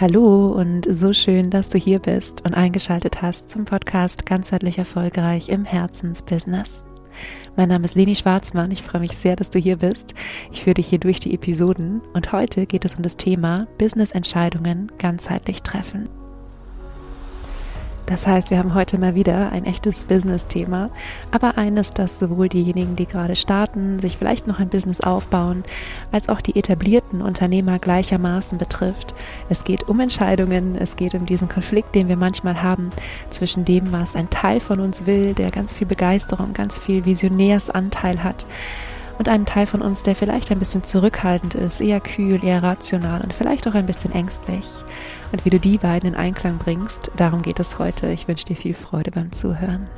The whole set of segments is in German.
Hallo und so schön, dass du hier bist und eingeschaltet hast zum Podcast Ganzheitlich Erfolgreich im Herzensbusiness. Mein Name ist Leni Schwarzmann. Ich freue mich sehr, dass du hier bist. Ich führe dich hier durch die Episoden und heute geht es um das Thema Business-Entscheidungen ganzheitlich treffen. Das heißt, wir haben heute mal wieder ein echtes Business-Thema, aber eines, das sowohl diejenigen, die gerade starten, sich vielleicht noch ein Business aufbauen, als auch die etablierten Unternehmer gleichermaßen betrifft. Es geht um Entscheidungen, es geht um diesen Konflikt, den wir manchmal haben zwischen dem, was ein Teil von uns will, der ganz viel Begeisterung, ganz viel Visionärsanteil hat, und einem Teil von uns, der vielleicht ein bisschen zurückhaltend ist, eher kühl, eher rational und vielleicht auch ein bisschen ängstlich und wie du die beiden in Einklang bringst. Darum geht es heute. Ich wünsche dir viel Freude beim Zuhören.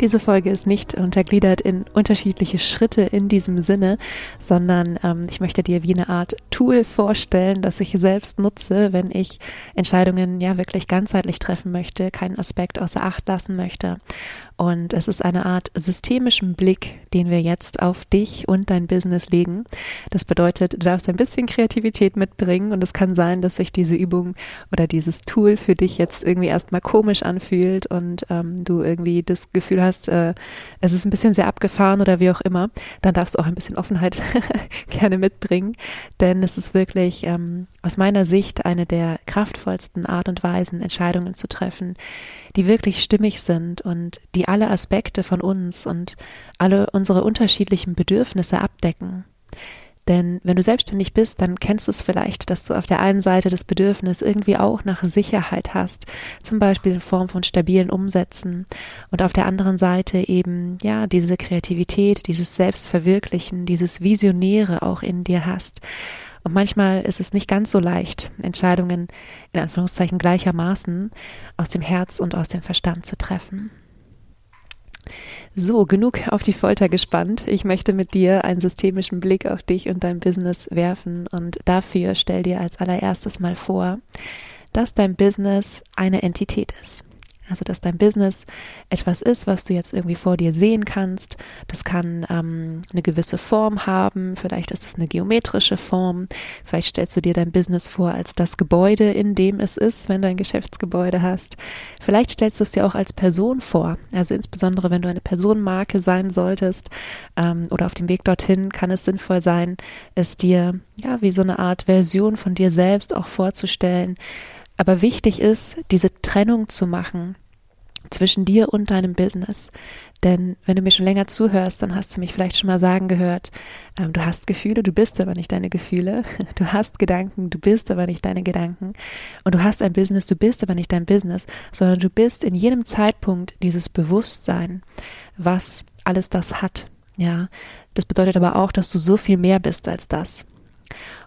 Diese Folge ist nicht untergliedert in unterschiedliche Schritte in diesem Sinne, sondern ähm, ich möchte dir wie eine Art Tool vorstellen, das ich selbst nutze, wenn ich Entscheidungen ja wirklich ganzheitlich treffen möchte, keinen Aspekt außer Acht lassen möchte und es ist eine Art systemischen Blick, den wir jetzt auf dich und dein Business legen. Das bedeutet, du darfst ein bisschen Kreativität mitbringen und es kann sein, dass sich diese Übung oder dieses Tool für dich jetzt irgendwie erstmal komisch anfühlt und ähm, du irgendwie das Gefühl hast, äh, es ist ein bisschen sehr abgefahren oder wie auch immer. Dann darfst du auch ein bisschen Offenheit gerne mitbringen, denn es ist wirklich ähm, aus meiner Sicht eine der kraftvollsten Art und Weisen, Entscheidungen zu treffen, die wirklich stimmig sind und die alle Aspekte von uns und alle unsere unterschiedlichen Bedürfnisse abdecken. Denn wenn du selbstständig bist, dann kennst du es vielleicht, dass du auf der einen Seite das Bedürfnis irgendwie auch nach Sicherheit hast, zum Beispiel in Form von stabilen Umsätzen und auf der anderen Seite eben, ja, diese Kreativität, dieses Selbstverwirklichen, dieses Visionäre auch in dir hast. Und manchmal ist es nicht ganz so leicht, Entscheidungen in Anführungszeichen gleichermaßen aus dem Herz und aus dem Verstand zu treffen. So, genug auf die Folter gespannt. Ich möchte mit dir einen systemischen Blick auf dich und dein Business werfen und dafür stell dir als allererstes mal vor, dass dein Business eine Entität ist. Also, dass dein Business etwas ist, was du jetzt irgendwie vor dir sehen kannst. Das kann ähm, eine gewisse Form haben. Vielleicht ist es eine geometrische Form. Vielleicht stellst du dir dein Business vor als das Gebäude, in dem es ist, wenn du ein Geschäftsgebäude hast. Vielleicht stellst du es dir auch als Person vor. Also, insbesondere wenn du eine Personenmarke sein solltest ähm, oder auf dem Weg dorthin, kann es sinnvoll sein, es dir ja wie so eine Art Version von dir selbst auch vorzustellen aber wichtig ist, diese Trennung zu machen zwischen dir und deinem Business. Denn wenn du mir schon länger zuhörst, dann hast du mich vielleicht schon mal sagen gehört, ähm, du hast Gefühle, du bist aber nicht deine Gefühle. Du hast Gedanken, du bist aber nicht deine Gedanken. Und du hast ein Business, du bist aber nicht dein Business, sondern du bist in jedem Zeitpunkt dieses Bewusstsein, was alles das hat. Ja, das bedeutet aber auch, dass du so viel mehr bist als das.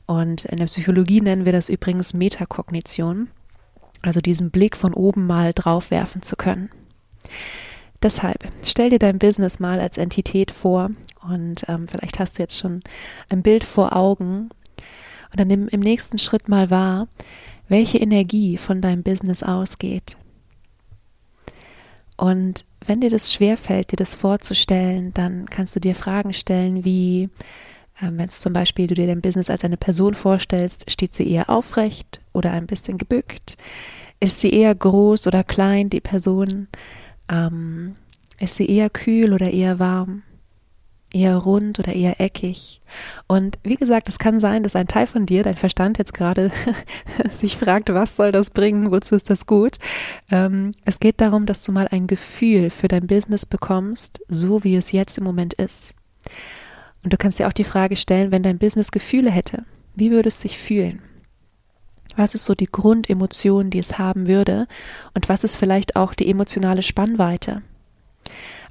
Und in der Psychologie nennen wir das übrigens Metakognition. Also diesen Blick von oben mal drauf werfen zu können. Deshalb stell dir dein Business mal als Entität vor und ähm, vielleicht hast du jetzt schon ein Bild vor Augen und dann nimm im nächsten Schritt mal wahr, welche Energie von deinem Business ausgeht. Und wenn dir das schwerfällt, dir das vorzustellen, dann kannst du dir Fragen stellen wie, wenn es zum Beispiel du dir dein Business als eine Person vorstellst, steht sie eher aufrecht oder ein bisschen gebückt? Ist sie eher groß oder klein, die Person? Ähm, ist sie eher kühl oder eher warm? Eher rund oder eher eckig? Und wie gesagt, es kann sein, dass ein Teil von dir, dein Verstand jetzt gerade sich fragt, was soll das bringen, wozu ist das gut? Ähm, es geht darum, dass du mal ein Gefühl für dein Business bekommst, so wie es jetzt im Moment ist. Und du kannst dir auch die Frage stellen, wenn dein Business Gefühle hätte, wie würde es sich fühlen? Was ist so die Grundemotion, die es haben würde? Und was ist vielleicht auch die emotionale Spannweite?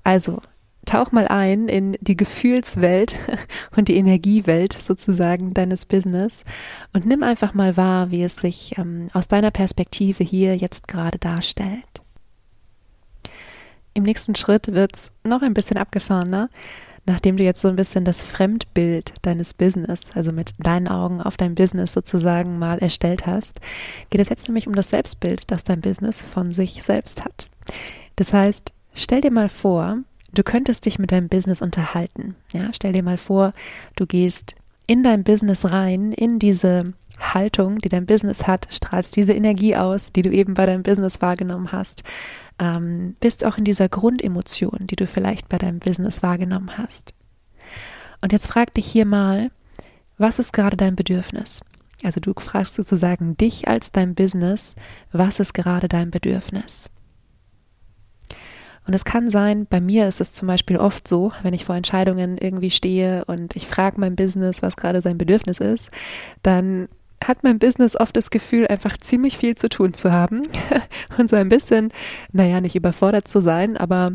Also, tauch mal ein in die Gefühlswelt und die Energiewelt sozusagen deines Business und nimm einfach mal wahr, wie es sich ähm, aus deiner Perspektive hier jetzt gerade darstellt. Im nächsten Schritt wird's noch ein bisschen abgefahrener nachdem du jetzt so ein bisschen das Fremdbild deines Business, also mit deinen Augen auf dein Business sozusagen mal erstellt hast, geht es jetzt nämlich um das Selbstbild, das dein Business von sich selbst hat. Das heißt, stell dir mal vor, du könntest dich mit deinem Business unterhalten. Ja, stell dir mal vor, du gehst in dein Business rein, in diese Haltung, die dein Business hat, strahlst diese Energie aus, die du eben bei deinem Business wahrgenommen hast, ähm, bist auch in dieser Grundemotion, die du vielleicht bei deinem Business wahrgenommen hast. Und jetzt frag dich hier mal, was ist gerade dein Bedürfnis? Also du fragst sozusagen dich als dein Business, was ist gerade dein Bedürfnis? Und es kann sein, bei mir ist es zum Beispiel oft so, wenn ich vor Entscheidungen irgendwie stehe und ich frage mein Business, was gerade sein Bedürfnis ist, dann hat mein Business oft das Gefühl, einfach ziemlich viel zu tun zu haben und so ein bisschen, naja, nicht überfordert zu sein, aber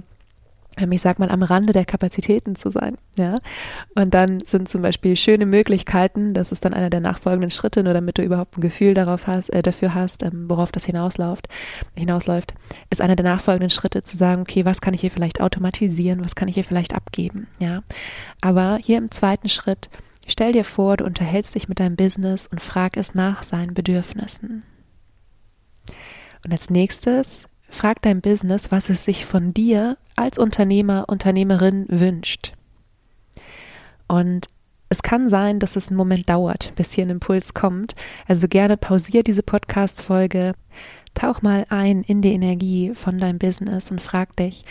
ähm, ich sag mal, am Rande der Kapazitäten zu sein, ja. Und dann sind zum Beispiel schöne Möglichkeiten, das ist dann einer der nachfolgenden Schritte, nur damit du überhaupt ein Gefühl darauf hast, äh, dafür hast, ähm, worauf das hinausläuft, hinausläuft, ist einer der nachfolgenden Schritte zu sagen, okay, was kann ich hier vielleicht automatisieren, was kann ich hier vielleicht abgeben, ja. Aber hier im zweiten Schritt, stell dir vor, du unterhältst dich mit deinem Business und frag es nach seinen Bedürfnissen. Und als nächstes Frag dein Business, was es sich von dir als Unternehmer, Unternehmerin wünscht. Und es kann sein, dass es einen Moment dauert, bis hier ein Impuls kommt. Also gerne pausier diese Podcast-Folge, tauch mal ein in die Energie von deinem Business und frag dich,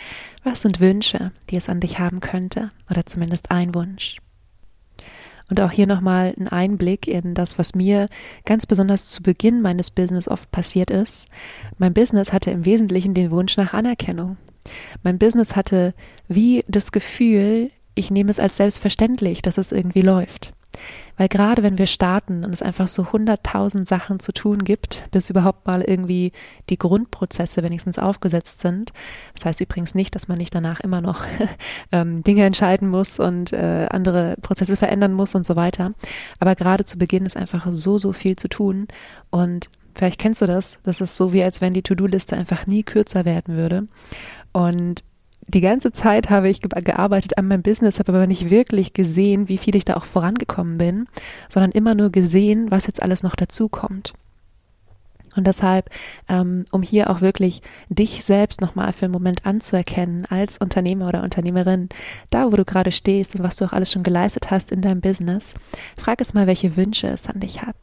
was sind Wünsche, die es an dich haben könnte? Oder zumindest ein Wunsch. Und auch hier nochmal ein Einblick in das, was mir ganz besonders zu Beginn meines Business oft passiert ist. Mein Business hatte im Wesentlichen den Wunsch nach Anerkennung. Mein Business hatte wie das Gefühl, ich nehme es als selbstverständlich, dass es irgendwie läuft. Weil gerade wenn wir starten und es einfach so hunderttausend Sachen zu tun gibt, bis überhaupt mal irgendwie die Grundprozesse wenigstens aufgesetzt sind, das heißt übrigens nicht, dass man nicht danach immer noch ähm, Dinge entscheiden muss und äh, andere Prozesse verändern muss und so weiter. Aber gerade zu Beginn ist einfach so, so viel zu tun und Vielleicht kennst du das. Das ist so wie, als wenn die To-Do-Liste einfach nie kürzer werden würde. Und die ganze Zeit habe ich gearbeitet an meinem Business, habe aber nicht wirklich gesehen, wie viel ich da auch vorangekommen bin, sondern immer nur gesehen, was jetzt alles noch dazu kommt. Und deshalb, ähm, um hier auch wirklich dich selbst nochmal für einen Moment anzuerkennen als Unternehmer oder Unternehmerin, da wo du gerade stehst und was du auch alles schon geleistet hast in deinem Business, frag es mal, welche Wünsche es an dich hat.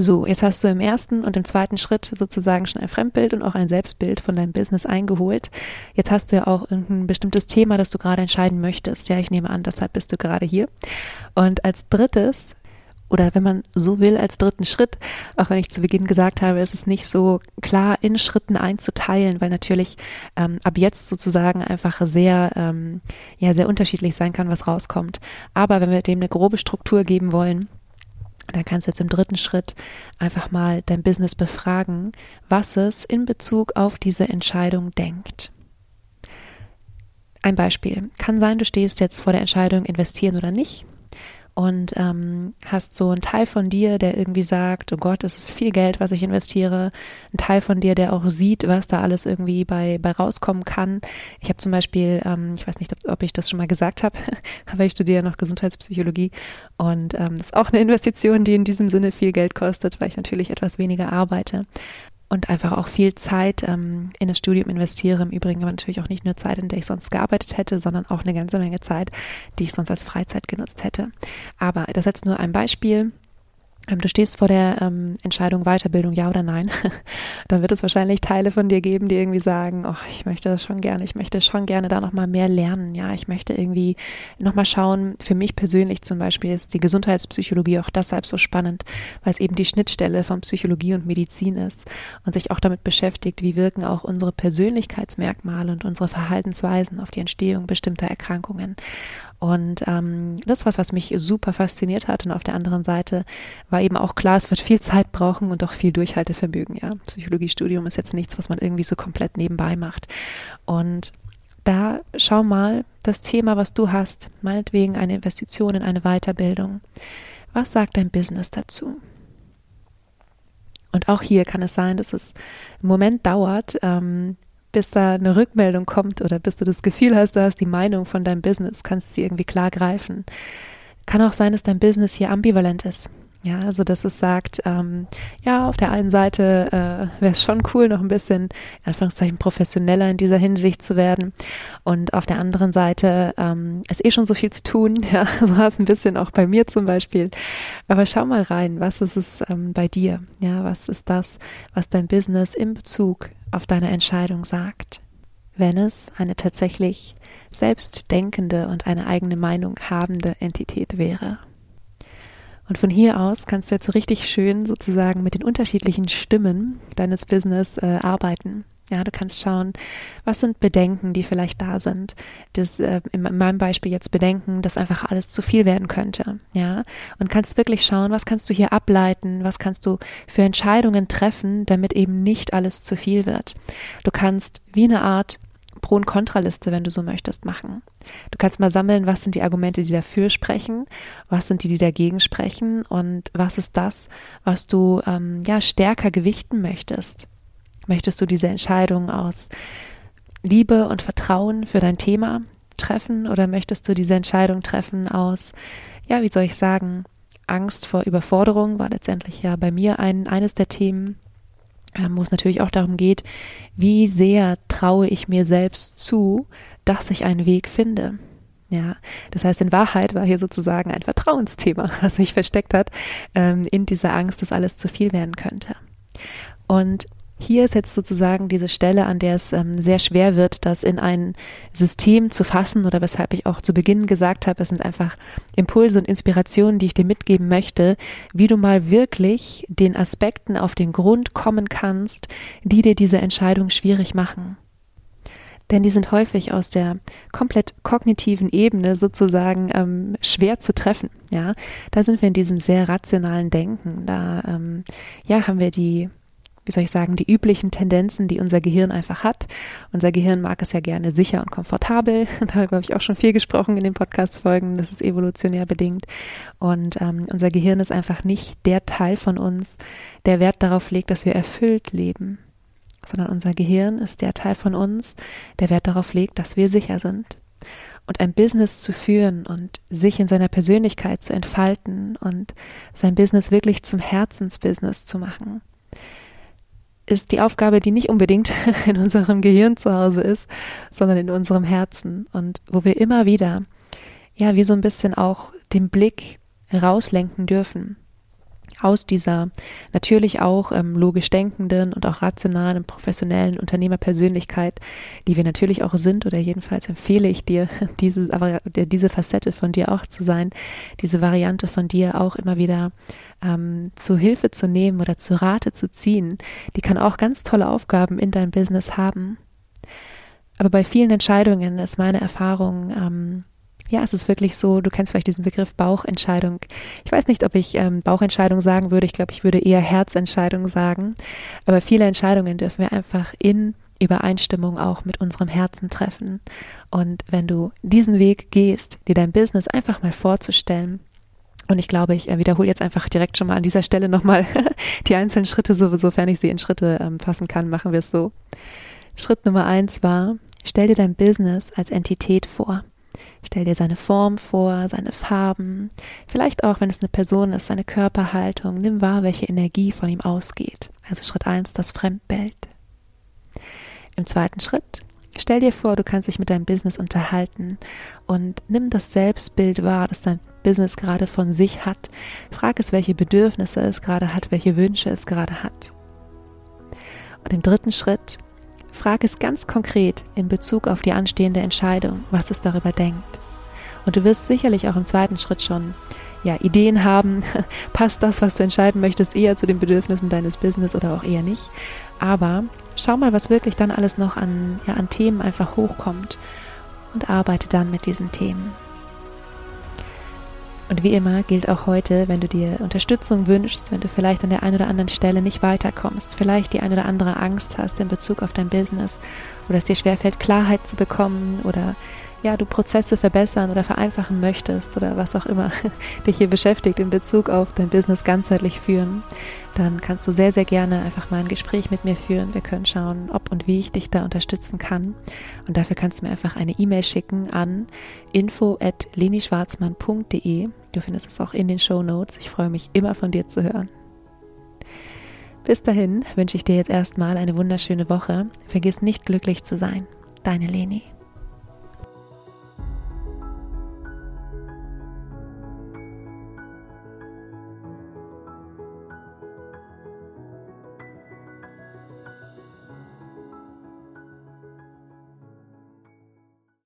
So, jetzt hast du im ersten und im zweiten Schritt sozusagen schon ein Fremdbild und auch ein Selbstbild von deinem Business eingeholt. Jetzt hast du ja auch irgendein bestimmtes Thema, das du gerade entscheiden möchtest. Ja, ich nehme an, deshalb bist du gerade hier. Und als drittes oder wenn man so will, als dritten Schritt, auch wenn ich zu Beginn gesagt habe, ist es nicht so klar in Schritten einzuteilen, weil natürlich ähm, ab jetzt sozusagen einfach sehr, ähm, ja, sehr unterschiedlich sein kann, was rauskommt. Aber wenn wir dem eine grobe Struktur geben wollen, dann kannst du jetzt im dritten Schritt einfach mal dein Business befragen, was es in Bezug auf diese Entscheidung denkt. Ein Beispiel. Kann sein, du stehst jetzt vor der Entscheidung, investieren oder nicht und ähm, hast so einen Teil von dir, der irgendwie sagt, oh Gott, es ist viel Geld, was ich investiere. Ein Teil von dir, der auch sieht, was da alles irgendwie bei, bei rauskommen kann. Ich habe zum Beispiel, ähm, ich weiß nicht, ob, ob ich das schon mal gesagt habe, aber ich studiere noch Gesundheitspsychologie und ähm, das ist auch eine Investition, die in diesem Sinne viel Geld kostet, weil ich natürlich etwas weniger arbeite und einfach auch viel Zeit ähm, in das Studium investiere. Im Übrigen aber natürlich auch nicht nur Zeit, in der ich sonst gearbeitet hätte, sondern auch eine ganze Menge Zeit, die ich sonst als Freizeit genutzt hätte. Aber das ist jetzt nur ein Beispiel du stehst vor der ähm, Entscheidung Weiterbildung, ja oder nein, dann wird es wahrscheinlich Teile von dir geben, die irgendwie sagen, oh, ich möchte das schon gerne, ich möchte schon gerne da nochmal mehr lernen, ja, ich möchte irgendwie nochmal schauen, für mich persönlich zum Beispiel ist die Gesundheitspsychologie auch deshalb so spannend, weil es eben die Schnittstelle von Psychologie und Medizin ist und sich auch damit beschäftigt, wie wirken auch unsere Persönlichkeitsmerkmale und unsere Verhaltensweisen auf die Entstehung bestimmter Erkrankungen. Und ähm, das was, was mich super fasziniert hat. Und auf der anderen Seite war eben auch klar, es wird viel Zeit brauchen und auch viel Durchhaltevermögen. Ja, Psychologiestudium ist jetzt nichts, was man irgendwie so komplett nebenbei macht. Und da schau mal das Thema, was du hast, meinetwegen eine Investition in eine Weiterbildung. Was sagt dein Business dazu? Und auch hier kann es sein, dass es einen Moment dauert, ähm, bis da eine Rückmeldung kommt oder bis du das Gefühl hast, du hast die Meinung von deinem Business, kannst sie irgendwie klar greifen. Kann auch sein, dass dein Business hier ambivalent ist. Ja, also dass es sagt, ähm, ja, auf der einen Seite äh, wäre es schon cool, noch ein bisschen, Anführungszeichen, professioneller in dieser Hinsicht zu werden. Und auf der anderen Seite ähm, ist eh schon so viel zu tun. Ja, so war es ein bisschen auch bei mir zum Beispiel. Aber schau mal rein, was ist es ähm, bei dir? Ja, was ist das, was dein Business in Bezug auf deine Entscheidung sagt? Wenn es eine tatsächlich selbstdenkende und eine eigene Meinung habende Entität wäre. Und von hier aus kannst du jetzt richtig schön sozusagen mit den unterschiedlichen Stimmen deines Business äh, arbeiten. Ja, du kannst schauen, was sind Bedenken, die vielleicht da sind. Das, äh, in meinem Beispiel jetzt Bedenken, dass einfach alles zu viel werden könnte. Ja, und kannst wirklich schauen, was kannst du hier ableiten, was kannst du für Entscheidungen treffen, damit eben nicht alles zu viel wird. Du kannst wie eine Art Pro- und Kontraliste, wenn du so möchtest, machen. Du kannst mal sammeln, was sind die Argumente, die dafür sprechen, was sind die, die dagegen sprechen und was ist das, was du ähm, ja stärker gewichten möchtest. Möchtest du diese Entscheidung aus Liebe und Vertrauen für dein Thema treffen oder möchtest du diese Entscheidung treffen aus, ja, wie soll ich sagen, Angst vor Überforderung war letztendlich ja bei mir ein, eines der Themen, ähm, wo es natürlich auch darum geht, wie sehr traue ich mir selbst zu, dass ich einen Weg finde. Ja, das heißt, in Wahrheit war hier sozusagen ein Vertrauensthema, was sich versteckt hat ähm, in dieser Angst, dass alles zu viel werden könnte. Und hier ist jetzt sozusagen diese Stelle, an der es ähm, sehr schwer wird, das in ein System zu fassen oder weshalb ich auch zu Beginn gesagt habe, es sind einfach Impulse und Inspirationen, die ich dir mitgeben möchte, wie du mal wirklich den Aspekten auf den Grund kommen kannst, die dir diese Entscheidung schwierig machen. Denn die sind häufig aus der komplett kognitiven Ebene sozusagen ähm, schwer zu treffen. Ja, da sind wir in diesem sehr rationalen Denken. Da ähm, ja haben wir die wie soll ich sagen, die üblichen Tendenzen, die unser Gehirn einfach hat. Unser Gehirn mag es ja gerne sicher und komfortabel. Darüber habe ich auch schon viel gesprochen in den Podcast-Folgen. Das ist evolutionär bedingt. Und ähm, unser Gehirn ist einfach nicht der Teil von uns, der Wert darauf legt, dass wir erfüllt leben. Sondern unser Gehirn ist der Teil von uns, der Wert darauf legt, dass wir sicher sind und ein Business zu führen und sich in seiner Persönlichkeit zu entfalten und sein Business wirklich zum Herzensbusiness zu machen ist die Aufgabe, die nicht unbedingt in unserem Gehirn zu Hause ist, sondern in unserem Herzen. Und wo wir immer wieder, ja, wie so ein bisschen auch den Blick rauslenken dürfen aus dieser natürlich auch ähm, logisch denkenden und auch rationalen, professionellen Unternehmerpersönlichkeit, die wir natürlich auch sind, oder jedenfalls empfehle ich dir, diese, aber diese Facette von dir auch zu sein, diese Variante von dir auch immer wieder ähm, zu Hilfe zu nehmen oder zu Rate zu ziehen. Die kann auch ganz tolle Aufgaben in deinem Business haben. Aber bei vielen Entscheidungen ist meine Erfahrung, ähm, ja, es ist wirklich so, du kennst vielleicht diesen Begriff Bauchentscheidung. Ich weiß nicht, ob ich ähm, Bauchentscheidung sagen würde. Ich glaube, ich würde eher Herzentscheidung sagen. Aber viele Entscheidungen dürfen wir einfach in Übereinstimmung auch mit unserem Herzen treffen. Und wenn du diesen Weg gehst, dir dein Business einfach mal vorzustellen, und ich glaube, ich äh, wiederhole jetzt einfach direkt schon mal an dieser Stelle nochmal die einzelnen Schritte, so, sofern ich sie in Schritte ähm, fassen kann, machen wir es so. Schritt Nummer eins war, stell dir dein Business als Entität vor. Stell dir seine Form vor, seine Farben, vielleicht auch, wenn es eine Person ist, seine Körperhaltung. Nimm wahr, welche Energie von ihm ausgeht. Also Schritt eins, das Fremdbild. Im zweiten Schritt, stell dir vor, du kannst dich mit deinem Business unterhalten und nimm das Selbstbild wahr, das dein Business gerade von sich hat. Frag es, welche Bedürfnisse es gerade hat, welche Wünsche es gerade hat. Und im dritten Schritt, Frag es ganz konkret in Bezug auf die anstehende Entscheidung, was es darüber denkt. Und du wirst sicherlich auch im zweiten Schritt schon ja, Ideen haben, passt das, was du entscheiden möchtest, eher zu den Bedürfnissen deines Business oder auch eher nicht. Aber schau mal, was wirklich dann alles noch an, ja, an Themen einfach hochkommt und arbeite dann mit diesen Themen. Und wie immer gilt auch heute, wenn du dir Unterstützung wünschst, wenn du vielleicht an der einen oder anderen Stelle nicht weiterkommst, vielleicht die eine oder andere Angst hast in Bezug auf dein Business oder es dir schwerfällt, Klarheit zu bekommen oder ja, du Prozesse verbessern oder vereinfachen möchtest oder was auch immer dich hier beschäftigt in Bezug auf dein Business ganzheitlich führen, dann kannst du sehr, sehr gerne einfach mal ein Gespräch mit mir führen. Wir können schauen, ob und wie ich dich da unterstützen kann. Und dafür kannst du mir einfach eine E-Mail schicken an info@lenischwarzmann.de. Du findest es auch in den Show Notes. Ich freue mich immer von dir zu hören. Bis dahin wünsche ich dir jetzt erstmal eine wunderschöne Woche. Vergiss nicht glücklich zu sein. Deine Leni.